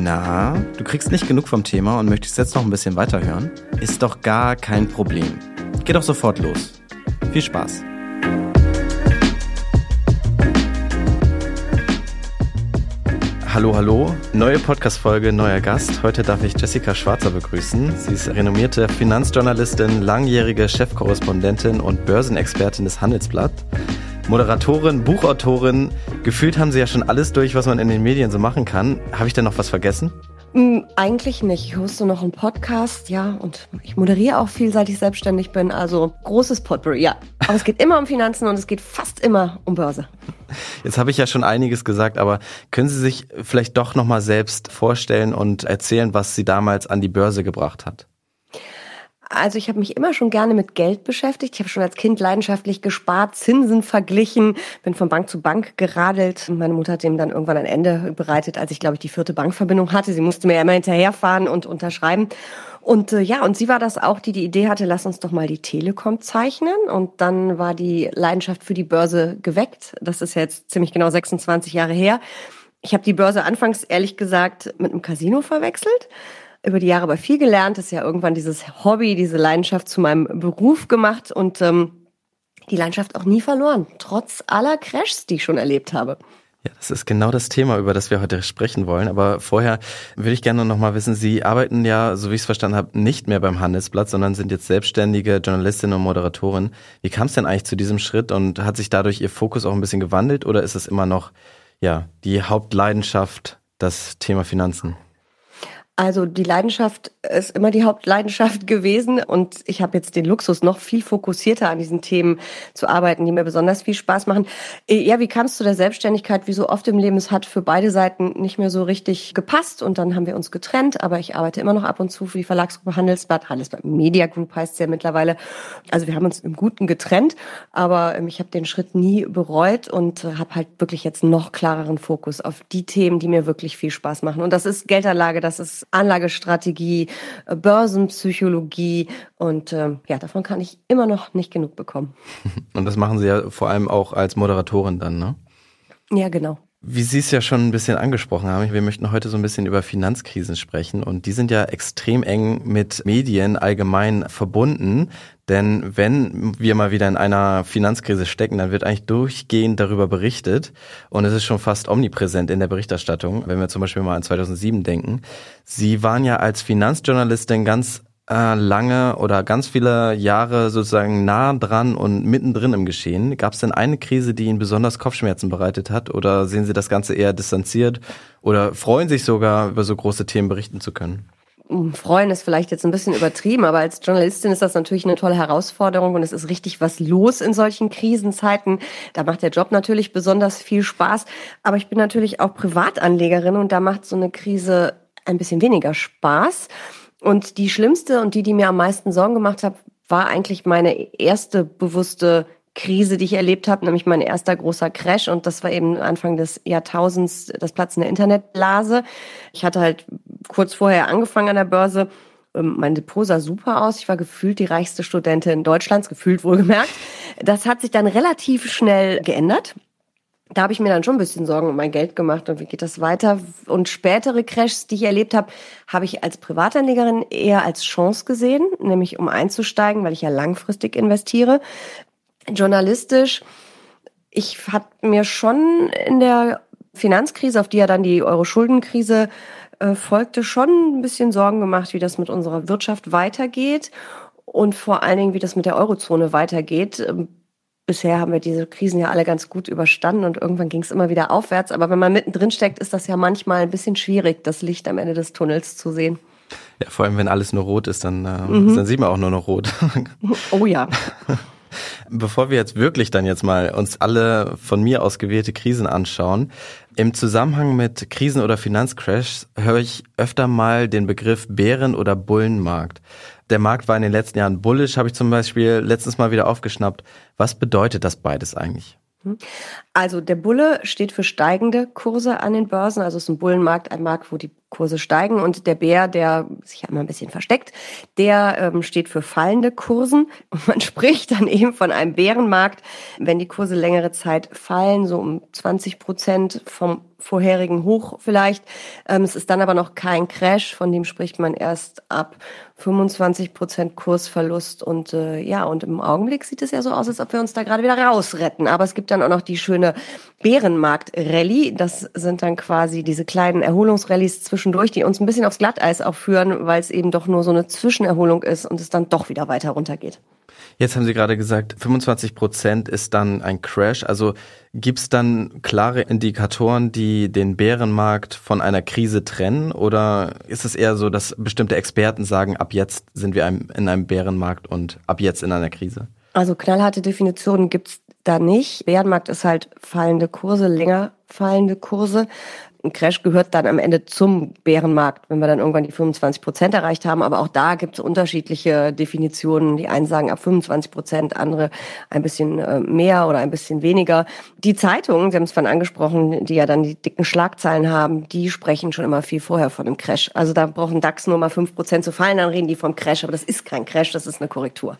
Na, du kriegst nicht genug vom Thema und möchtest jetzt noch ein bisschen weiterhören? Ist doch gar kein Problem. Geh doch sofort los. Viel Spaß. Hallo, hallo. Neue Podcast-Folge, neuer Gast. Heute darf ich Jessica Schwarzer begrüßen. Sie ist renommierte Finanzjournalistin, langjährige Chefkorrespondentin und Börsenexpertin des Handelsblatt. Moderatorin, Buchautorin. Gefühlt haben Sie ja schon alles durch, was man in den Medien so machen kann. Habe ich denn noch was vergessen? Mm, eigentlich nicht. Ich hoste noch einen Podcast, ja, und ich moderiere auch viel, seit ich selbstständig bin. Also großes Potpourri, ja. Aber es geht immer um Finanzen und es geht fast immer um Börse. Jetzt habe ich ja schon einiges gesagt, aber können Sie sich vielleicht doch nochmal selbst vorstellen und erzählen, was Sie damals an die Börse gebracht hat? Also ich habe mich immer schon gerne mit Geld beschäftigt. Ich habe schon als Kind leidenschaftlich gespart, Zinsen verglichen, bin von Bank zu Bank geradelt. Meine Mutter hat dem dann irgendwann ein Ende bereitet, als ich, glaube ich, die vierte Bankverbindung hatte. Sie musste mir ja immer hinterherfahren und unterschreiben. Und äh, ja, und sie war das auch, die die Idee hatte, lass uns doch mal die Telekom zeichnen. Und dann war die Leidenschaft für die Börse geweckt. Das ist jetzt ziemlich genau 26 Jahre her. Ich habe die Börse anfangs ehrlich gesagt mit einem Casino verwechselt über die Jahre aber viel gelernt, ist ja irgendwann dieses Hobby, diese Leidenschaft zu meinem Beruf gemacht und ähm, die Leidenschaft auch nie verloren, trotz aller Crashs, die ich schon erlebt habe. Ja, das ist genau das Thema, über das wir heute sprechen wollen. Aber vorher würde ich gerne noch mal wissen, Sie arbeiten ja, so wie ich es verstanden habe, nicht mehr beim Handelsblatt, sondern sind jetzt selbstständige Journalistin und Moderatorin. Wie kam es denn eigentlich zu diesem Schritt und hat sich dadurch Ihr Fokus auch ein bisschen gewandelt oder ist es immer noch ja die Hauptleidenschaft, das Thema Finanzen? Also die Leidenschaft ist immer die Hauptleidenschaft gewesen und ich habe jetzt den Luxus, noch viel fokussierter an diesen Themen zu arbeiten, die mir besonders viel Spaß machen. Ja, wie kamst du der Selbstständigkeit? Wie so oft im Leben, es hat für beide Seiten nicht mehr so richtig gepasst und dann haben wir uns getrennt, aber ich arbeite immer noch ab und zu für die Verlagsgruppe Handelsblatt, Handelsblatt Media Group heißt es ja mittlerweile. Also wir haben uns im Guten getrennt, aber ähm, ich habe den Schritt nie bereut und äh, habe halt wirklich jetzt noch klareren Fokus auf die Themen, die mir wirklich viel Spaß machen. Und das ist Geldanlage, das ist Anlagestrategie, äh, Börsenpsychologie und äh, ja, davon kann ich immer noch nicht genug bekommen. Und das machen Sie ja vor allem auch als Moderatorin dann, ne? Ja, genau. Wie Sie es ja schon ein bisschen angesprochen haben, wir möchten heute so ein bisschen über Finanzkrisen sprechen und die sind ja extrem eng mit Medien allgemein verbunden. Denn wenn wir mal wieder in einer Finanzkrise stecken, dann wird eigentlich durchgehend darüber berichtet und es ist schon fast omnipräsent in der Berichterstattung, wenn wir zum Beispiel mal an 2007 denken. Sie waren ja als Finanzjournalistin ganz äh, lange oder ganz viele Jahre sozusagen nah dran und mittendrin im Geschehen. Gab es denn eine Krise, die Ihnen besonders Kopfschmerzen bereitet hat oder sehen Sie das Ganze eher distanziert oder freuen sich sogar über so große Themen berichten zu können? Hm, freuen ist vielleicht jetzt ein bisschen übertrieben, aber als Journalistin ist das natürlich eine tolle Herausforderung und es ist richtig was los in solchen Krisenzeiten. Da macht der Job natürlich besonders viel Spaß, aber ich bin natürlich auch Privatanlegerin und da macht so eine Krise ein bisschen weniger Spaß. Und die schlimmste und die, die mir am meisten Sorgen gemacht hat, war eigentlich meine erste bewusste Krise, die ich erlebt habe, nämlich mein erster großer Crash und das war eben Anfang des Jahrtausends das Platzen der Internetblase. Ich hatte halt kurz vorher angefangen an der Börse. Ähm, mein Depot sah super aus. Ich war gefühlt die reichste Studentin Deutschlands, gefühlt wohlgemerkt. Das hat sich dann relativ schnell geändert da habe ich mir dann schon ein bisschen Sorgen um mein Geld gemacht und wie geht das weiter. Und spätere Crashs, die ich erlebt habe, habe ich als Privatanlegerin eher als Chance gesehen, nämlich um einzusteigen, weil ich ja langfristig investiere. Journalistisch, ich hatte mir schon in der Finanzkrise, auf die ja dann die Euro-Schuldenkrise äh, folgte, schon ein bisschen Sorgen gemacht, wie das mit unserer Wirtschaft weitergeht und vor allen Dingen, wie das mit der Eurozone weitergeht ähm, bisher haben wir diese Krisen ja alle ganz gut überstanden und irgendwann ging es immer wieder aufwärts. Aber wenn man mittendrin steckt, ist das ja manchmal ein bisschen schwierig, das Licht am Ende des Tunnels zu sehen. Ja, vor allem wenn alles nur rot ist, dann, äh, mhm. dann sieht man auch nur noch rot. Oh ja. Bevor wir jetzt wirklich dann jetzt mal uns alle von mir aus gewählte Krisen anschauen, im Zusammenhang mit Krisen oder Finanzcrashs höre ich öfter mal den Begriff Bären- oder Bullenmarkt. Der Markt war in den letzten Jahren bullish, habe ich zum Beispiel letztens mal wieder aufgeschnappt. Was bedeutet das beides eigentlich? Hm. Also der Bulle steht für steigende Kurse an den Börsen. Also es ist ein Bullenmarkt, ein Markt, wo die Kurse steigen und der Bär, der sich ja immer ein bisschen versteckt, der ähm, steht für fallende Kursen und man spricht dann eben von einem Bärenmarkt, wenn die Kurse längere Zeit fallen, so um 20 Prozent vom vorherigen Hoch vielleicht. Ähm, es ist dann aber noch kein Crash, von dem spricht man erst ab 25 Prozent Kursverlust und äh, ja, und im Augenblick sieht es ja so aus, als ob wir uns da gerade wieder rausretten. Aber es gibt dann auch noch die schöne Bärenmarkt-Rallye. Das sind dann quasi diese kleinen Erholungsrallyes zwischendurch, die uns ein bisschen aufs Glatteis auch führen, weil es eben doch nur so eine Zwischenerholung ist und es dann doch wieder weiter runtergeht. Jetzt haben Sie gerade gesagt, 25 Prozent ist dann ein Crash. Also gibt es dann klare Indikatoren, die den Bärenmarkt von einer Krise trennen? Oder ist es eher so, dass bestimmte Experten sagen, ab jetzt sind wir in einem Bärenmarkt und ab jetzt in einer Krise? Also knallharte Definitionen gibt's da nicht. Bärenmarkt ist halt fallende Kurse, länger fallende Kurse ein Crash gehört dann am Ende zum Bärenmarkt, wenn wir dann irgendwann die 25 Prozent erreicht haben. Aber auch da gibt es unterschiedliche Definitionen. Die einen sagen ab 25 Prozent, andere ein bisschen äh, mehr oder ein bisschen weniger. Die Zeitungen, Sie haben es vorhin angesprochen, die ja dann die dicken Schlagzeilen haben, die sprechen schon immer viel vorher von einem Crash. Also da brauchen DAX nur mal 5 Prozent zu fallen, dann reden die vom Crash. Aber das ist kein Crash, das ist eine Korrektur.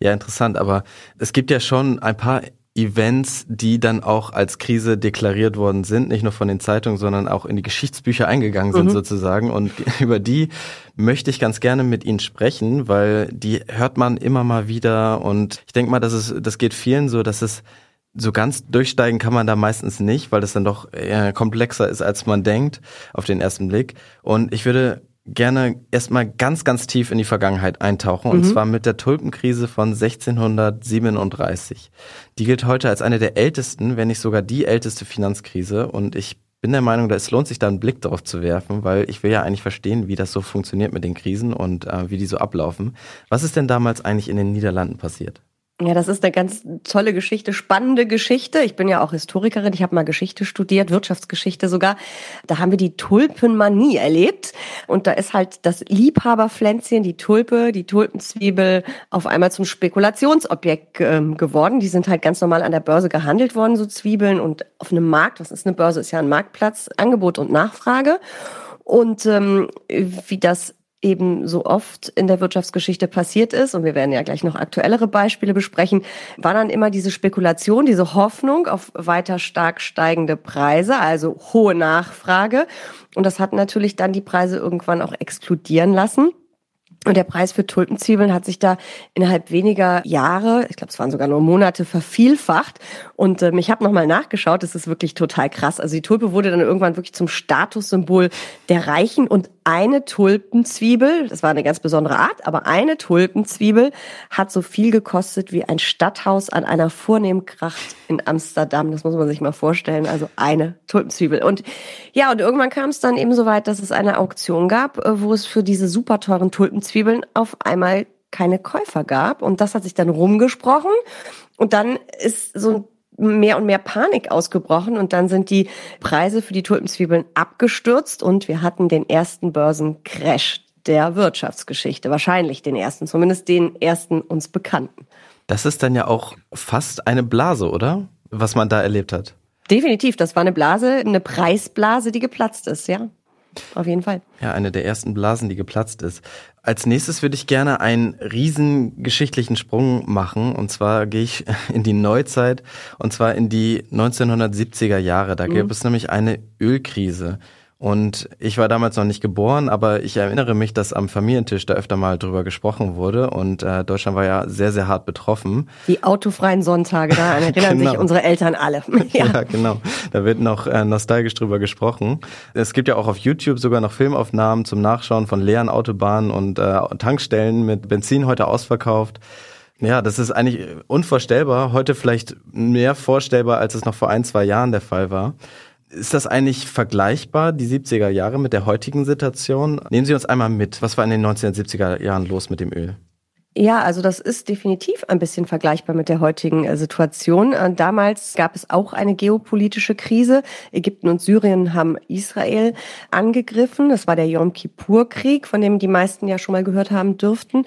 Ja, interessant. Aber es gibt ja schon ein paar Events, die dann auch als Krise deklariert worden sind, nicht nur von den Zeitungen, sondern auch in die Geschichtsbücher eingegangen sind mhm. sozusagen. Und über die möchte ich ganz gerne mit Ihnen sprechen, weil die hört man immer mal wieder. Und ich denke mal, dass es, das geht vielen so, dass es so ganz durchsteigen kann man da meistens nicht, weil das dann doch komplexer ist, als man denkt auf den ersten Blick. Und ich würde gerne erstmal ganz, ganz tief in die Vergangenheit eintauchen, und mhm. zwar mit der Tulpenkrise von 1637. Die gilt heute als eine der ältesten, wenn nicht sogar die älteste Finanzkrise. Und ich bin der Meinung, es lohnt sich da einen Blick darauf zu werfen, weil ich will ja eigentlich verstehen, wie das so funktioniert mit den Krisen und äh, wie die so ablaufen. Was ist denn damals eigentlich in den Niederlanden passiert? Ja, das ist eine ganz tolle Geschichte, spannende Geschichte. Ich bin ja auch Historikerin, ich habe mal Geschichte studiert, Wirtschaftsgeschichte sogar. Da haben wir die Tulpenmanie erlebt und da ist halt das Liebhaberpflänzchen, die Tulpe, die Tulpenzwiebel auf einmal zum Spekulationsobjekt ähm, geworden. Die sind halt ganz normal an der Börse gehandelt worden, so Zwiebeln und auf einem Markt, was ist eine Börse, ist ja ein Marktplatz, Angebot und Nachfrage. Und ähm, wie das eben so oft in der Wirtschaftsgeschichte passiert ist, und wir werden ja gleich noch aktuellere Beispiele besprechen, war dann immer diese Spekulation, diese Hoffnung auf weiter stark steigende Preise, also hohe Nachfrage. Und das hat natürlich dann die Preise irgendwann auch exkludieren lassen. Und der Preis für Tulpenzwiebeln hat sich da innerhalb weniger Jahre, ich glaube, es waren sogar nur Monate, vervielfacht. Und ähm, ich habe nochmal nachgeschaut, das ist wirklich total krass. Also die Tulpe wurde dann irgendwann wirklich zum Statussymbol der Reichen und eine Tulpenzwiebel, das war eine ganz besondere Art, aber eine Tulpenzwiebel hat so viel gekostet wie ein Stadthaus an einer vornehmen Kracht in Amsterdam. Das muss man sich mal vorstellen. Also eine Tulpenzwiebel. Und ja, und irgendwann kam es dann eben so weit, dass es eine Auktion gab, äh, wo es für diese super teuren Tulpenzwiebeln auf einmal keine Käufer gab. Und das hat sich dann rumgesprochen. Und dann ist so mehr und mehr Panik ausgebrochen und dann sind die Preise für die Tulpenzwiebeln abgestürzt und wir hatten den ersten Börsencrash der Wirtschaftsgeschichte. Wahrscheinlich den ersten, zumindest den ersten uns bekannten. Das ist dann ja auch fast eine Blase, oder? Was man da erlebt hat. Definitiv, das war eine Blase, eine Preisblase, die geplatzt ist, ja. Auf jeden Fall. Ja, eine der ersten Blasen, die geplatzt ist. Als nächstes würde ich gerne einen riesen geschichtlichen Sprung machen. Und zwar gehe ich in die Neuzeit und zwar in die 1970er Jahre. Da mhm. gab es nämlich eine Ölkrise. Und ich war damals noch nicht geboren, aber ich erinnere mich, dass am Familientisch da öfter mal drüber gesprochen wurde. Und äh, Deutschland war ja sehr, sehr hart betroffen. Die autofreien Sonntage, da erinnern genau. sich unsere Eltern alle. ja. ja, genau. Da wird noch äh, nostalgisch drüber gesprochen. Es gibt ja auch auf YouTube sogar noch Filmaufnahmen zum Nachschauen von leeren Autobahnen und äh, Tankstellen mit Benzin heute ausverkauft. Ja, das ist eigentlich unvorstellbar. Heute vielleicht mehr vorstellbar, als es noch vor ein, zwei Jahren der Fall war. Ist das eigentlich vergleichbar, die 70er Jahre mit der heutigen Situation? Nehmen Sie uns einmal mit. Was war in den 1970er Jahren los mit dem Öl? Ja, also das ist definitiv ein bisschen vergleichbar mit der heutigen äh, Situation. Äh, damals gab es auch eine geopolitische Krise. Ägypten und Syrien haben Israel angegriffen. Das war der Yom Kippur-Krieg, von dem die meisten ja schon mal gehört haben dürften.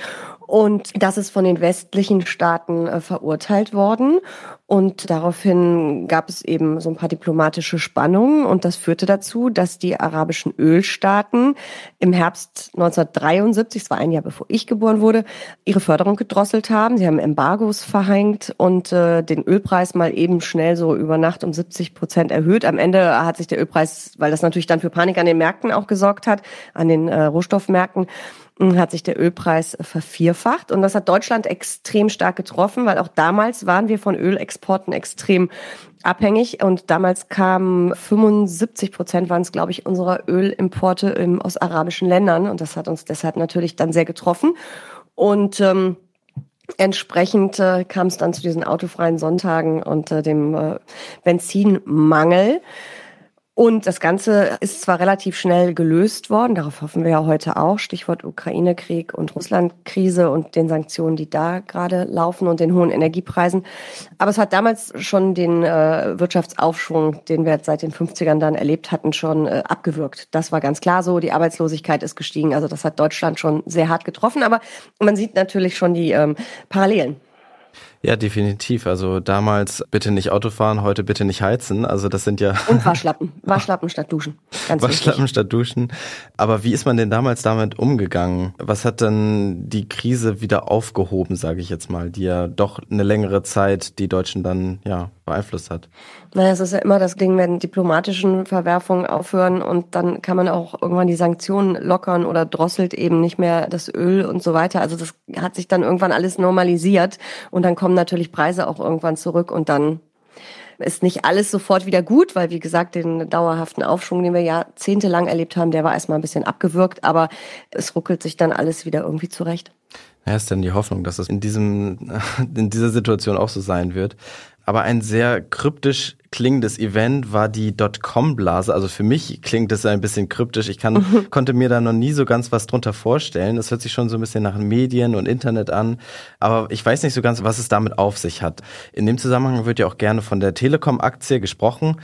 Und das ist von den westlichen Staaten äh, verurteilt worden. Und daraufhin gab es eben so ein paar diplomatische Spannungen. Und das führte dazu, dass die arabischen Ölstaaten im Herbst 1973, es war ein Jahr bevor ich geboren wurde, ihre Förderung gedrosselt haben. Sie haben Embargos verhängt und äh, den Ölpreis mal eben schnell so über Nacht um 70 Prozent erhöht. Am Ende hat sich der Ölpreis, weil das natürlich dann für Panik an den Märkten auch gesorgt hat, an den äh, Rohstoffmärkten, hat sich der Ölpreis vervierfacht. Und das hat Deutschland extrem stark getroffen, weil auch damals waren wir von Ölexporten extrem abhängig. Und damals kamen 75 Prozent waren es, glaube ich, unserer Ölimporte im, aus arabischen Ländern. Und das hat uns deshalb natürlich dann sehr getroffen. Und ähm, entsprechend äh, kam es dann zu diesen autofreien Sonntagen und äh, dem äh, Benzinmangel. Und das Ganze ist zwar relativ schnell gelöst worden, darauf hoffen wir ja heute auch, Stichwort Ukraine-Krieg und Russland-Krise und den Sanktionen, die da gerade laufen und den hohen Energiepreisen. Aber es hat damals schon den äh, Wirtschaftsaufschwung, den wir seit den 50ern dann erlebt hatten, schon äh, abgewürgt. Das war ganz klar so. Die Arbeitslosigkeit ist gestiegen. Also das hat Deutschland schon sehr hart getroffen. Aber man sieht natürlich schon die ähm, Parallelen. Ja, definitiv. Also damals bitte nicht Auto fahren, heute bitte nicht heizen. Also das sind ja. Und Waschlappen. Waschlappen statt Duschen. Ganz Waschlappen wichtig. statt Duschen. Aber wie ist man denn damals damit umgegangen? Was hat dann die Krise wieder aufgehoben, sage ich jetzt mal, die ja doch eine längere Zeit die Deutschen dann ja beeinflusst hat? Naja, es ist ja immer das Ding, wenn diplomatischen Verwerfungen aufhören und dann kann man auch irgendwann die Sanktionen lockern oder drosselt eben nicht mehr das Öl und so weiter. Also das hat sich dann irgendwann alles normalisiert und dann kommt kommen natürlich Preise auch irgendwann zurück und dann ist nicht alles sofort wieder gut, weil wie gesagt, den dauerhaften Aufschwung, den wir jahrzehntelang erlebt haben, der war erstmal ein bisschen abgewürgt, aber es ruckelt sich dann alles wieder irgendwie zurecht. Ja, ist denn die Hoffnung, dass es in diesem, in dieser Situation auch so sein wird. Aber ein sehr kryptisch klingendes Event war die Dotcom-Blase. Also für mich klingt das ein bisschen kryptisch. Ich kann, mhm. konnte mir da noch nie so ganz was drunter vorstellen. Das hört sich schon so ein bisschen nach Medien und Internet an. Aber ich weiß nicht so ganz, was es damit auf sich hat. In dem Zusammenhang wird ja auch gerne von der Telekom-Aktie gesprochen.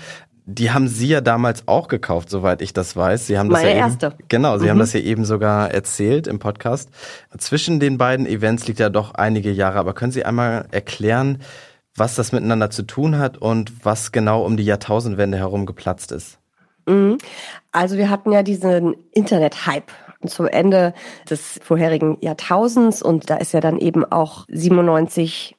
Die haben Sie ja damals auch gekauft, soweit ich das weiß. Sie haben das Meine ja erste. Eben, genau, Sie mhm. haben das ja eben sogar erzählt im Podcast. Zwischen den beiden Events liegt ja doch einige Jahre. Aber können Sie einmal erklären, was das miteinander zu tun hat und was genau um die Jahrtausendwende herum geplatzt ist. Mhm. Also wir hatten ja diesen Internet-Hype zum Ende des vorherigen Jahrtausends und da ist ja dann eben auch 97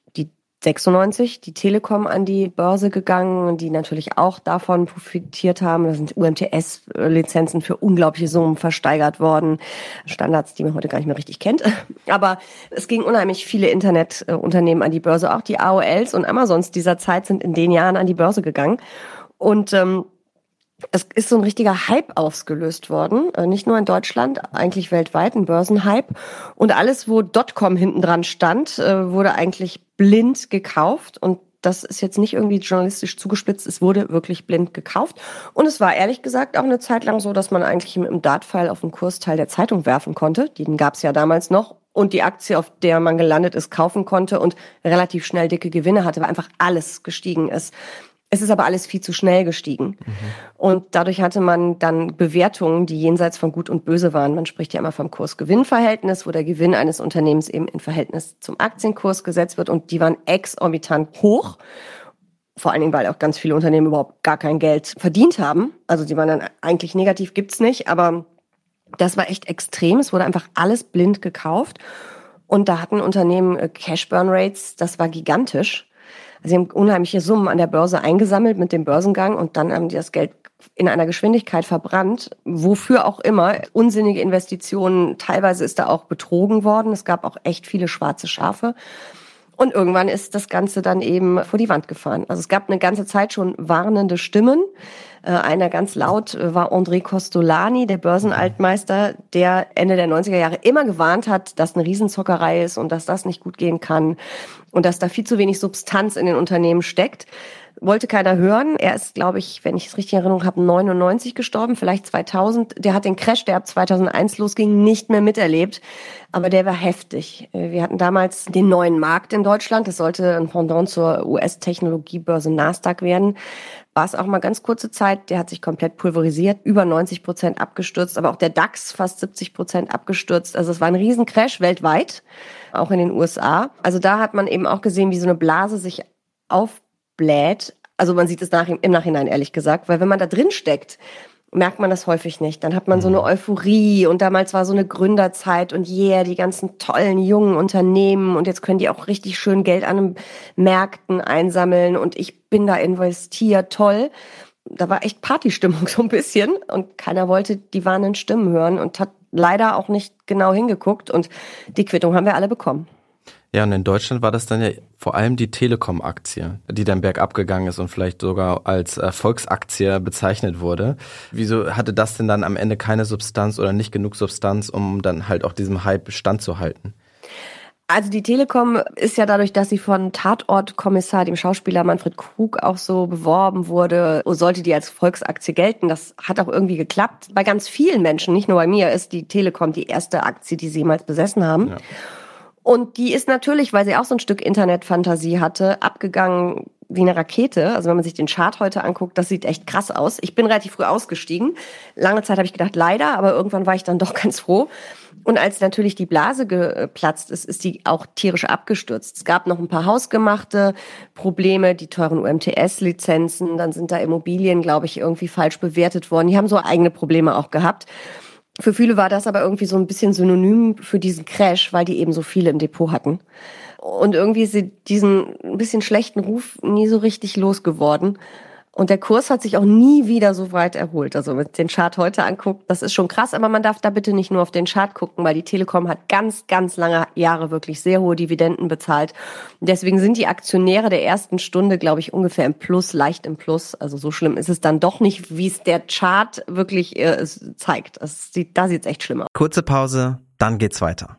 96 die Telekom an die Börse gegangen, die natürlich auch davon profitiert haben. Da sind UMTS-Lizenzen für unglaubliche Summen versteigert worden. Standards, die man heute gar nicht mehr richtig kennt. Aber es ging unheimlich viele Internetunternehmen an die Börse. Auch die AOLs und Amazons dieser Zeit sind in den Jahren an die Börse gegangen. Und ähm, es ist so ein richtiger Hype ausgelöst worden, äh, nicht nur in Deutschland, eigentlich weltweit, ein Börsenhype. Und alles, wo Dotcom hinten dran stand, äh, wurde eigentlich blind gekauft. Und das ist jetzt nicht irgendwie journalistisch zugespitzt, es wurde wirklich blind gekauft. Und es war ehrlich gesagt auch eine Zeit lang so, dass man eigentlich mit dem Dartpfeil auf den Kursteil der Zeitung werfen konnte. Den gab es ja damals noch. Und die Aktie, auf der man gelandet ist, kaufen konnte und relativ schnell dicke Gewinne hatte, weil einfach alles gestiegen ist. Es ist aber alles viel zu schnell gestiegen. Mhm. Und dadurch hatte man dann Bewertungen, die jenseits von Gut und Böse waren. Man spricht ja immer vom Kurs-Gewinn-Verhältnis, wo der Gewinn eines Unternehmens eben in Verhältnis zum Aktienkurs gesetzt wird. Und die waren exorbitant hoch. Vor allen Dingen, weil auch ganz viele Unternehmen überhaupt gar kein Geld verdient haben. Also die waren dann eigentlich negativ, gibt's nicht. Aber das war echt extrem. Es wurde einfach alles blind gekauft. Und da hatten Unternehmen äh, Cash-Burn-Rates, das war gigantisch. Also sie haben unheimliche Summen an der Börse eingesammelt mit dem Börsengang und dann haben die das Geld in einer Geschwindigkeit verbrannt, wofür auch immer, unsinnige Investitionen, teilweise ist da auch betrogen worden, es gab auch echt viele schwarze Schafe. Und irgendwann ist das Ganze dann eben vor die Wand gefahren. Also es gab eine ganze Zeit schon warnende Stimmen. Äh, einer ganz laut äh, war André Costolani, der Börsenaltmeister, der Ende der 90er Jahre immer gewarnt hat, dass eine Riesenzockerei ist und dass das nicht gut gehen kann und dass da viel zu wenig Substanz in den Unternehmen steckt. Wollte keiner hören. Er ist, glaube ich, wenn ich es richtig in Erinnerung habe, 99 gestorben, vielleicht 2000. Der hat den Crash, der ab 2001 losging, nicht mehr miterlebt. Aber der war heftig. Wir hatten damals den neuen Markt in Deutschland. Das sollte ein Pendant zur US-Technologiebörse Nasdaq werden. War es auch mal ganz kurze Zeit. Der hat sich komplett pulverisiert, über 90 Prozent abgestürzt. Aber auch der DAX fast 70 Prozent abgestürzt. Also es war ein Riesencrash weltweit, auch in den USA. Also da hat man eben auch gesehen, wie so eine Blase sich aufbläht. Also man sieht es nach, im Nachhinein ehrlich gesagt, weil wenn man da drin steckt, merkt man das häufig nicht. Dann hat man so eine mhm. Euphorie und damals war so eine Gründerzeit und yeah, die ganzen tollen jungen Unternehmen und jetzt können die auch richtig schön Geld an den Märkten einsammeln und ich bin da investiert, toll. Da war echt Partystimmung so ein bisschen und keiner wollte die warnenden Stimmen hören und hat leider auch nicht genau hingeguckt und die Quittung haben wir alle bekommen. Ja, und in Deutschland war das dann ja vor allem die Telekom-Aktie, die dann bergab gegangen ist und vielleicht sogar als Volksaktie bezeichnet wurde. Wieso hatte das denn dann am Ende keine Substanz oder nicht genug Substanz, um dann halt auch diesem Hype standzuhalten? Also die Telekom ist ja dadurch, dass sie von Tatortkommissar, dem Schauspieler Manfred Krug, auch so beworben wurde, sollte die als Volksaktie gelten. Das hat auch irgendwie geklappt. Bei ganz vielen Menschen, nicht nur bei mir, ist die Telekom die erste Aktie, die sie jemals besessen haben. Ja. Und die ist natürlich, weil sie auch so ein Stück Internetfantasie hatte, abgegangen wie eine Rakete. Also wenn man sich den Chart heute anguckt, das sieht echt krass aus. Ich bin relativ früh ausgestiegen. Lange Zeit habe ich gedacht, leider, aber irgendwann war ich dann doch ganz froh. Und als natürlich die Blase geplatzt ist, ist die auch tierisch abgestürzt. Es gab noch ein paar hausgemachte Probleme, die teuren UMTS-Lizenzen, dann sind da Immobilien, glaube ich, irgendwie falsch bewertet worden. Die haben so eigene Probleme auch gehabt. Für viele war das aber irgendwie so ein bisschen synonym für diesen Crash, weil die eben so viele im Depot hatten. Und irgendwie ist sie diesen ein bisschen schlechten Ruf nie so richtig losgeworden. Und der Kurs hat sich auch nie wieder so weit erholt. Also wenn man den Chart heute anguckt, das ist schon krass, aber man darf da bitte nicht nur auf den Chart gucken, weil die Telekom hat ganz, ganz lange Jahre wirklich sehr hohe Dividenden bezahlt. Und deswegen sind die Aktionäre der ersten Stunde, glaube ich, ungefähr im Plus, leicht im Plus. Also so schlimm ist es dann doch nicht, wie es der Chart wirklich äh, zeigt. Sieht, da sieht es echt schlimmer. Kurze Pause, dann geht's weiter.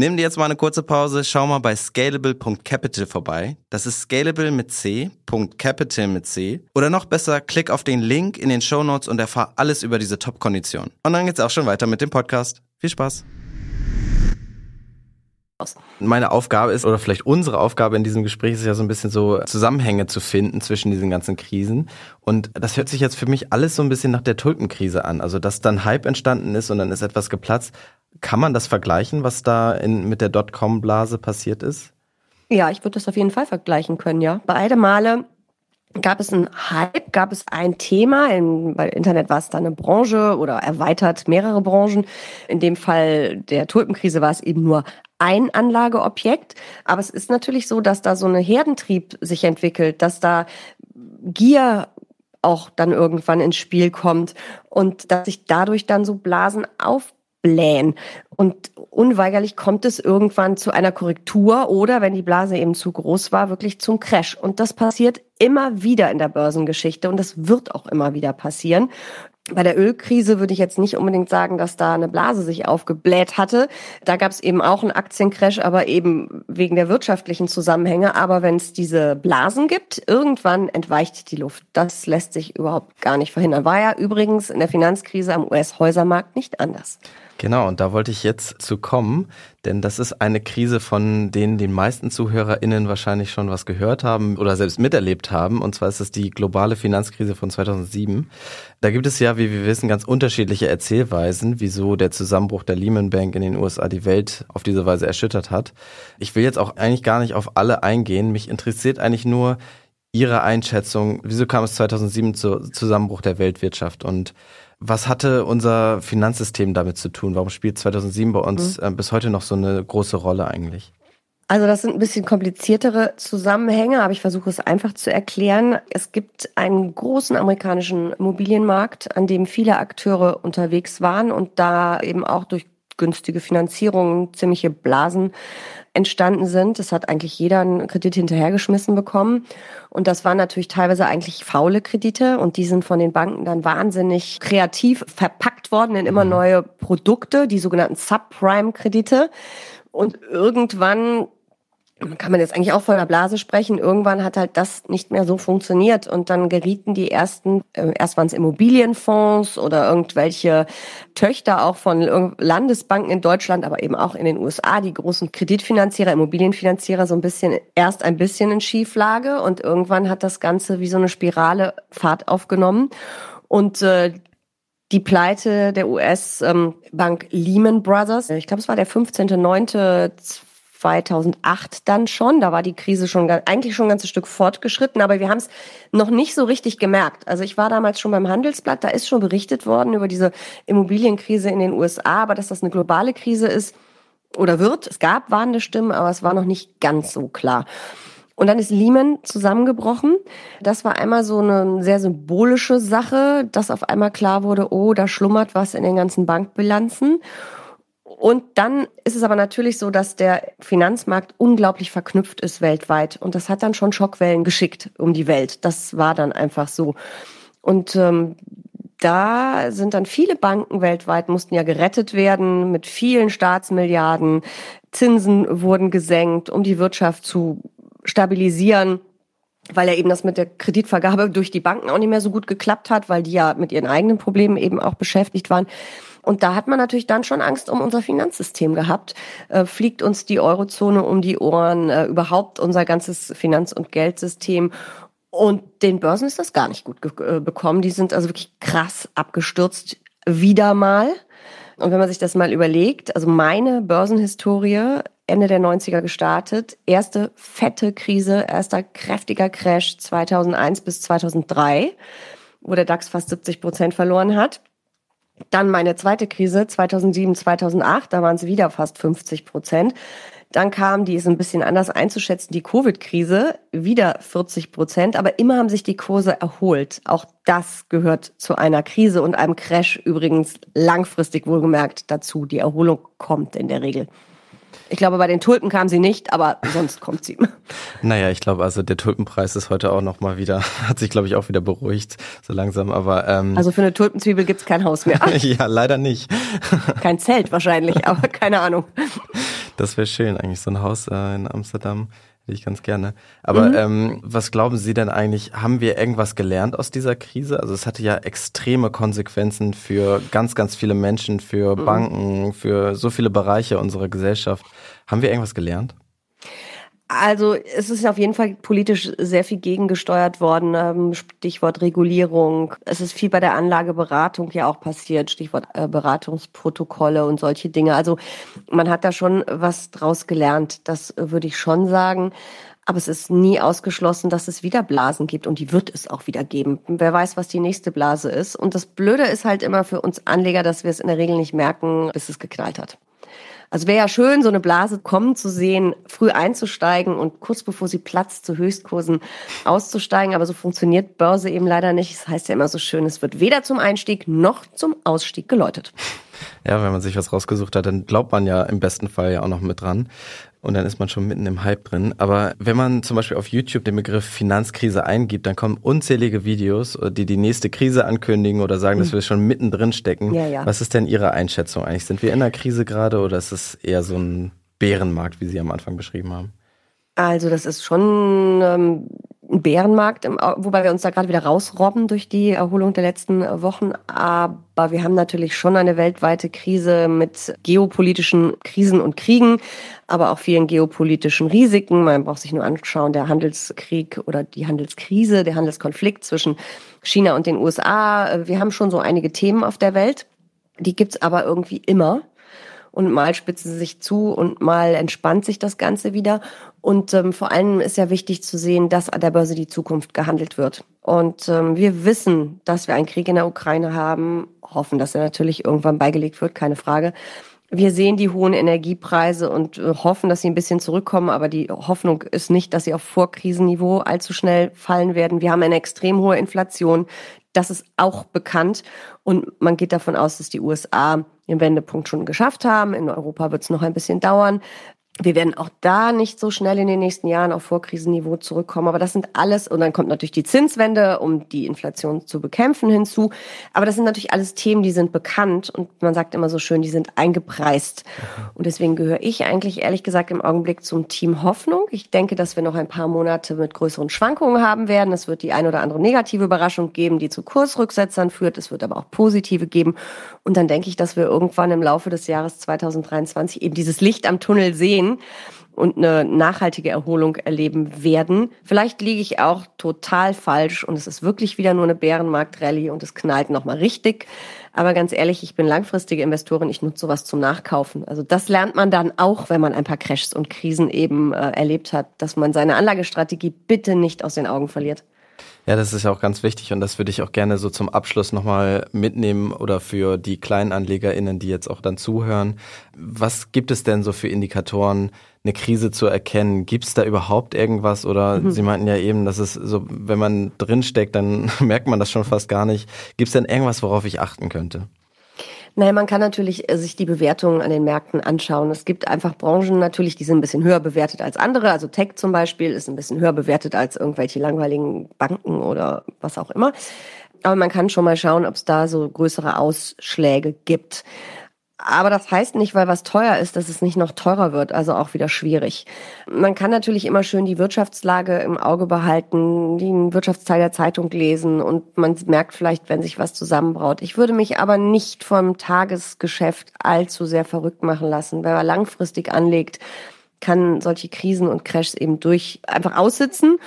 Nimm dir jetzt mal eine kurze Pause, schau mal bei scalable.capital vorbei. Das ist scalable mit C, .capital mit C. Oder noch besser, klick auf den Link in den Show Notes und erfahr alles über diese Top-Kondition. Und dann geht's auch schon weiter mit dem Podcast. Viel Spaß! Meine Aufgabe ist, oder vielleicht unsere Aufgabe in diesem Gespräch ist ja so ein bisschen so Zusammenhänge zu finden zwischen diesen ganzen Krisen. Und das hört sich jetzt für mich alles so ein bisschen nach der Tulpenkrise an. Also, dass dann Hype entstanden ist und dann ist etwas geplatzt. Kann man das vergleichen, was da in, mit der Dotcom-Blase passiert ist? Ja, ich würde das auf jeden Fall vergleichen können, ja. Beide Male gab es einen Hype, gab es ein Thema, in, bei Internet war es dann eine Branche oder erweitert mehrere Branchen. In dem Fall der Tulpenkrise war es eben nur ein Anlageobjekt. Aber es ist natürlich so, dass da so eine Herdentrieb sich entwickelt, dass da Gier auch dann irgendwann ins Spiel kommt und dass sich dadurch dann so Blasen auf blähen. Und unweigerlich kommt es irgendwann zu einer Korrektur oder, wenn die Blase eben zu groß war, wirklich zum Crash. Und das passiert immer wieder in der Börsengeschichte und das wird auch immer wieder passieren. Bei der Ölkrise würde ich jetzt nicht unbedingt sagen, dass da eine Blase sich aufgebläht hatte. Da gab es eben auch einen Aktiencrash, aber eben wegen der wirtschaftlichen Zusammenhänge. Aber wenn es diese Blasen gibt, irgendwann entweicht die Luft. Das lässt sich überhaupt gar nicht verhindern. War ja übrigens in der Finanzkrise am US-Häusermarkt nicht anders. Genau, und da wollte ich jetzt zu kommen, denn das ist eine Krise, von denen die meisten ZuhörerInnen wahrscheinlich schon was gehört haben oder selbst miterlebt haben. Und zwar ist es die globale Finanzkrise von 2007. Da gibt es ja, wie wir wissen, ganz unterschiedliche Erzählweisen, wieso der Zusammenbruch der Lehman Bank in den USA die Welt auf diese Weise erschüttert hat. Ich will jetzt auch eigentlich gar nicht auf alle eingehen. Mich interessiert eigentlich nur, Ihre Einschätzung, wieso kam es 2007 zu Zusammenbruch der Weltwirtschaft und was hatte unser Finanzsystem damit zu tun? Warum spielt 2007 bei uns mhm. äh, bis heute noch so eine große Rolle eigentlich? Also das sind ein bisschen kompliziertere Zusammenhänge, aber ich versuche es einfach zu erklären. Es gibt einen großen amerikanischen Immobilienmarkt, an dem viele Akteure unterwegs waren und da eben auch durch günstige Finanzierung ziemliche Blasen entstanden sind. Es hat eigentlich jeder einen Kredit hinterhergeschmissen bekommen. Und das waren natürlich teilweise eigentlich faule Kredite und die sind von den Banken dann wahnsinnig kreativ verpackt worden in immer mhm. neue Produkte, die sogenannten Subprime-Kredite. Und irgendwann kann man jetzt eigentlich auch von der Blase sprechen. Irgendwann hat halt das nicht mehr so funktioniert und dann gerieten die ersten, äh, erst waren es Immobilienfonds oder irgendwelche Töchter auch von Landesbanken in Deutschland, aber eben auch in den USA, die großen Kreditfinanzierer, Immobilienfinanzierer so ein bisschen, erst ein bisschen in Schieflage und irgendwann hat das Ganze wie so eine Spirale Fahrt aufgenommen und äh, die Pleite der US-Bank ähm, Lehman Brothers, ich glaube, es war der 15.09. 2008 dann schon. Da war die Krise schon eigentlich schon ein ganzes Stück fortgeschritten, aber wir haben es noch nicht so richtig gemerkt. Also ich war damals schon beim Handelsblatt, da ist schon berichtet worden über diese Immobilienkrise in den USA, aber dass das eine globale Krise ist oder wird, es gab warnende Stimmen, aber es war noch nicht ganz so klar. Und dann ist Lehman zusammengebrochen. Das war einmal so eine sehr symbolische Sache, dass auf einmal klar wurde, oh, da schlummert was in den ganzen Bankbilanzen. Und dann ist es aber natürlich so, dass der Finanzmarkt unglaublich verknüpft ist weltweit. Und das hat dann schon Schockwellen geschickt um die Welt. Das war dann einfach so. Und ähm, da sind dann viele Banken weltweit, mussten ja gerettet werden mit vielen Staatsmilliarden. Zinsen wurden gesenkt, um die Wirtschaft zu stabilisieren weil ja eben das mit der Kreditvergabe durch die Banken auch nicht mehr so gut geklappt hat, weil die ja mit ihren eigenen Problemen eben auch beschäftigt waren. Und da hat man natürlich dann schon Angst um unser Finanzsystem gehabt. Äh, fliegt uns die Eurozone um die Ohren, äh, überhaupt unser ganzes Finanz- und Geldsystem. Und den Börsen ist das gar nicht gut äh, bekommen. Die sind also wirklich krass abgestürzt. Wieder mal. Und wenn man sich das mal überlegt, also meine Börsenhistorie Ende der 90er gestartet, erste fette Krise, erster kräftiger Crash 2001 bis 2003, wo der DAX fast 70 Prozent verloren hat. Dann meine zweite Krise 2007, 2008, da waren es wieder fast 50 Prozent. Dann kam, die ist ein bisschen anders einzuschätzen, die Covid-Krise, wieder 40 Prozent, aber immer haben sich die Kurse erholt. Auch das gehört zu einer Krise und einem Crash übrigens langfristig wohlgemerkt dazu. Die Erholung kommt in der Regel. Ich glaube, bei den Tulpen kam sie nicht, aber sonst kommt sie. Naja, ich glaube, also der Tulpenpreis ist heute auch nochmal wieder, hat sich, glaube ich, auch wieder beruhigt, so langsam. Aber ähm, Also für eine Tulpenzwiebel gibt's kein Haus mehr. ja, leider nicht. kein Zelt wahrscheinlich, aber keine Ahnung. Das wäre schön, eigentlich, so ein Haus äh, in Amsterdam. Ich ganz gerne. Aber mhm. ähm, was glauben Sie denn eigentlich, haben wir irgendwas gelernt aus dieser Krise? Also es hatte ja extreme Konsequenzen für ganz, ganz viele Menschen, für mhm. Banken, für so viele Bereiche unserer Gesellschaft. Haben wir irgendwas gelernt? Also es ist auf jeden Fall politisch sehr viel gegengesteuert worden. Ähm, Stichwort Regulierung. Es ist viel bei der Anlageberatung ja auch passiert. Stichwort äh, Beratungsprotokolle und solche Dinge. Also man hat da schon was draus gelernt. Das würde ich schon sagen. Aber es ist nie ausgeschlossen, dass es wieder Blasen gibt und die wird es auch wieder geben. Wer weiß, was die nächste Blase ist. Und das Blöde ist halt immer für uns Anleger, dass wir es in der Regel nicht merken, bis es geknallt hat. Also wäre ja schön, so eine Blase kommen zu sehen, früh einzusteigen und kurz bevor sie platzt, zu Höchstkursen auszusteigen. Aber so funktioniert Börse eben leider nicht. Das heißt ja immer so schön, es wird weder zum Einstieg noch zum Ausstieg geläutet. Ja, wenn man sich was rausgesucht hat, dann glaubt man ja im besten Fall ja auch noch mit dran und dann ist man schon mitten im Hype drin. Aber wenn man zum Beispiel auf YouTube den Begriff Finanzkrise eingibt, dann kommen unzählige Videos, die die nächste Krise ankündigen oder sagen, dass hm. wir schon mittendrin stecken. Ja, ja. Was ist denn Ihre Einschätzung eigentlich? Sind wir in einer Krise gerade oder ist es eher so ein Bärenmarkt, wie Sie am Anfang beschrieben haben? Also das ist schon ähm, Bärenmarkt, wobei wir uns da gerade wieder rausrobben durch die Erholung der letzten Wochen. Aber wir haben natürlich schon eine weltweite Krise mit geopolitischen Krisen und Kriegen, aber auch vielen geopolitischen Risiken. Man braucht sich nur anschauen, der Handelskrieg oder die Handelskrise, der Handelskonflikt zwischen China und den USA. Wir haben schon so einige Themen auf der Welt. Die gibt's aber irgendwie immer. Und mal spitzen sie sich zu und mal entspannt sich das Ganze wieder. Und ähm, vor allem ist ja wichtig zu sehen, dass an der Börse die Zukunft gehandelt wird. Und ähm, wir wissen, dass wir einen Krieg in der Ukraine haben, hoffen, dass er natürlich irgendwann beigelegt wird, keine Frage. Wir sehen die hohen Energiepreise und äh, hoffen, dass sie ein bisschen zurückkommen, aber die Hoffnung ist nicht, dass sie auf Vorkrisenniveau allzu schnell fallen werden. Wir haben eine extrem hohe Inflation. Das ist auch bekannt und man geht davon aus, dass die USA den Wendepunkt schon geschafft haben. In Europa wird es noch ein bisschen dauern. Wir werden auch da nicht so schnell in den nächsten Jahren auf Vorkrisenniveau zurückkommen. Aber das sind alles, und dann kommt natürlich die Zinswende, um die Inflation zu bekämpfen hinzu. Aber das sind natürlich alles Themen, die sind bekannt und man sagt immer so schön, die sind eingepreist. Und deswegen gehöre ich eigentlich ehrlich gesagt im Augenblick zum Team Hoffnung. Ich denke, dass wir noch ein paar Monate mit größeren Schwankungen haben werden. Es wird die ein oder andere negative Überraschung geben, die zu Kursrücksetzern führt. Es wird aber auch positive geben. Und dann denke ich, dass wir irgendwann im Laufe des Jahres 2023 eben dieses Licht am Tunnel sehen und eine nachhaltige Erholung erleben werden. Vielleicht liege ich auch total falsch und es ist wirklich wieder nur eine Bärenmarkt-Rallye und es knallt nochmal richtig. Aber ganz ehrlich, ich bin langfristige Investorin, ich nutze sowas zum Nachkaufen. Also das lernt man dann auch, wenn man ein paar Crashs und Krisen eben äh, erlebt hat, dass man seine Anlagestrategie bitte nicht aus den Augen verliert. Ja, das ist ja auch ganz wichtig und das würde ich auch gerne so zum Abschluss nochmal mitnehmen oder für die kleinen AnlegerInnen, die jetzt auch dann zuhören. Was gibt es denn so für Indikatoren, eine Krise zu erkennen? Gibt es da überhaupt irgendwas oder mhm. Sie meinten ja eben, dass es so, wenn man drinsteckt, dann merkt man das schon fast gar nicht. Gibt es denn irgendwas, worauf ich achten könnte? Naja, man kann natürlich äh, sich die Bewertungen an den Märkten anschauen. Es gibt einfach Branchen natürlich, die sind ein bisschen höher bewertet als andere. Also Tech zum Beispiel ist ein bisschen höher bewertet als irgendwelche langweiligen Banken oder was auch immer. Aber man kann schon mal schauen, ob es da so größere Ausschläge gibt. Aber das heißt nicht, weil was teuer ist, dass es nicht noch teurer wird. Also auch wieder schwierig. Man kann natürlich immer schön die Wirtschaftslage im Auge behalten, den Wirtschaftsteil der Zeitung lesen und man merkt vielleicht, wenn sich was zusammenbraut. Ich würde mich aber nicht vom Tagesgeschäft allzu sehr verrückt machen lassen. Wenn man langfristig anlegt, kann solche Krisen und Crashs eben durch einfach aussitzen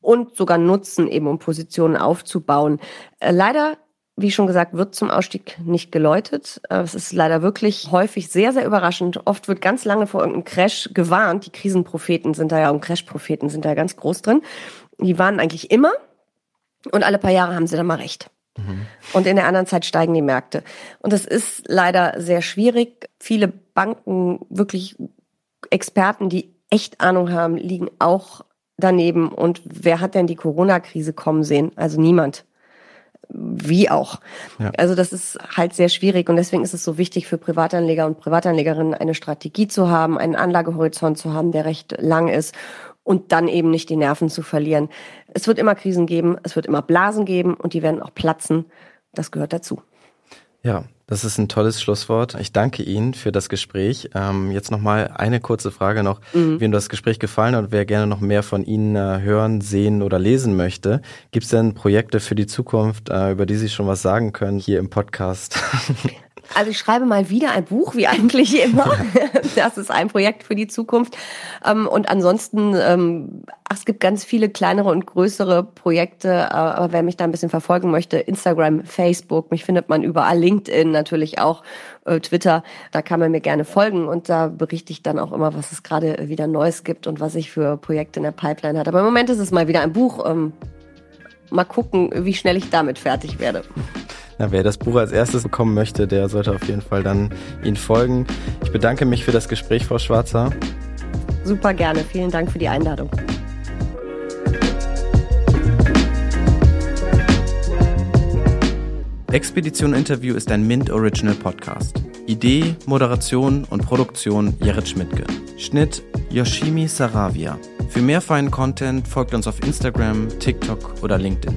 und sogar nutzen, eben um Positionen aufzubauen. Äh, leider wie schon gesagt, wird zum Ausstieg nicht geläutet. Äh, es ist leider wirklich häufig sehr, sehr überraschend. Oft wird ganz lange vor irgendeinem Crash gewarnt. Die Krisenpropheten sind da ja und Crash-Propheten sind da ganz groß drin. Die warnen eigentlich immer und alle paar Jahre haben sie dann mal recht. Mhm. Und in der anderen Zeit steigen die Märkte. Und das ist leider sehr schwierig. Viele Banken, wirklich Experten, die echt Ahnung haben, liegen auch daneben. Und wer hat denn die Corona-Krise kommen sehen? Also niemand wie auch. Ja. Also das ist halt sehr schwierig und deswegen ist es so wichtig für Privatanleger und Privatanlegerinnen eine Strategie zu haben, einen Anlagehorizont zu haben, der recht lang ist und dann eben nicht die Nerven zu verlieren. Es wird immer Krisen geben, es wird immer Blasen geben und die werden auch platzen. Das gehört dazu. Ja, das ist ein tolles Schlusswort. Ich danke Ihnen für das Gespräch. Ähm, jetzt nochmal eine kurze Frage noch. Mhm. Wem das Gespräch gefallen hat und wer gerne noch mehr von Ihnen äh, hören, sehen oder lesen möchte, gibt es denn Projekte für die Zukunft, äh, über die Sie schon was sagen können hier im Podcast? Also ich schreibe mal wieder ein Buch, wie eigentlich immer. Das ist ein Projekt für die Zukunft. Ähm, und ansonsten, ähm, ach, es gibt ganz viele kleinere und größere Projekte. Äh, aber wer mich da ein bisschen verfolgen möchte, Instagram, Facebook, mich findet man überall, LinkedIn natürlich auch, äh, Twitter. Da kann man mir gerne folgen und da berichte ich dann auch immer, was es gerade wieder Neues gibt und was ich für Projekte in der Pipeline hat. Aber im Moment ist es mal wieder ein Buch. Ähm, mal gucken, wie schnell ich damit fertig werde. Na, wer das Buch als erstes bekommen möchte, der sollte auf jeden Fall dann Ihnen folgen. Ich bedanke mich für das Gespräch, Frau Schwarzer. Super gerne. Vielen Dank für die Einladung. Expedition Interview ist ein Mint Original Podcast. Idee, Moderation und Produktion Jerit Schmidtke. Schnitt Yoshimi Saravia. Für mehr feinen Content folgt uns auf Instagram, TikTok oder LinkedIn.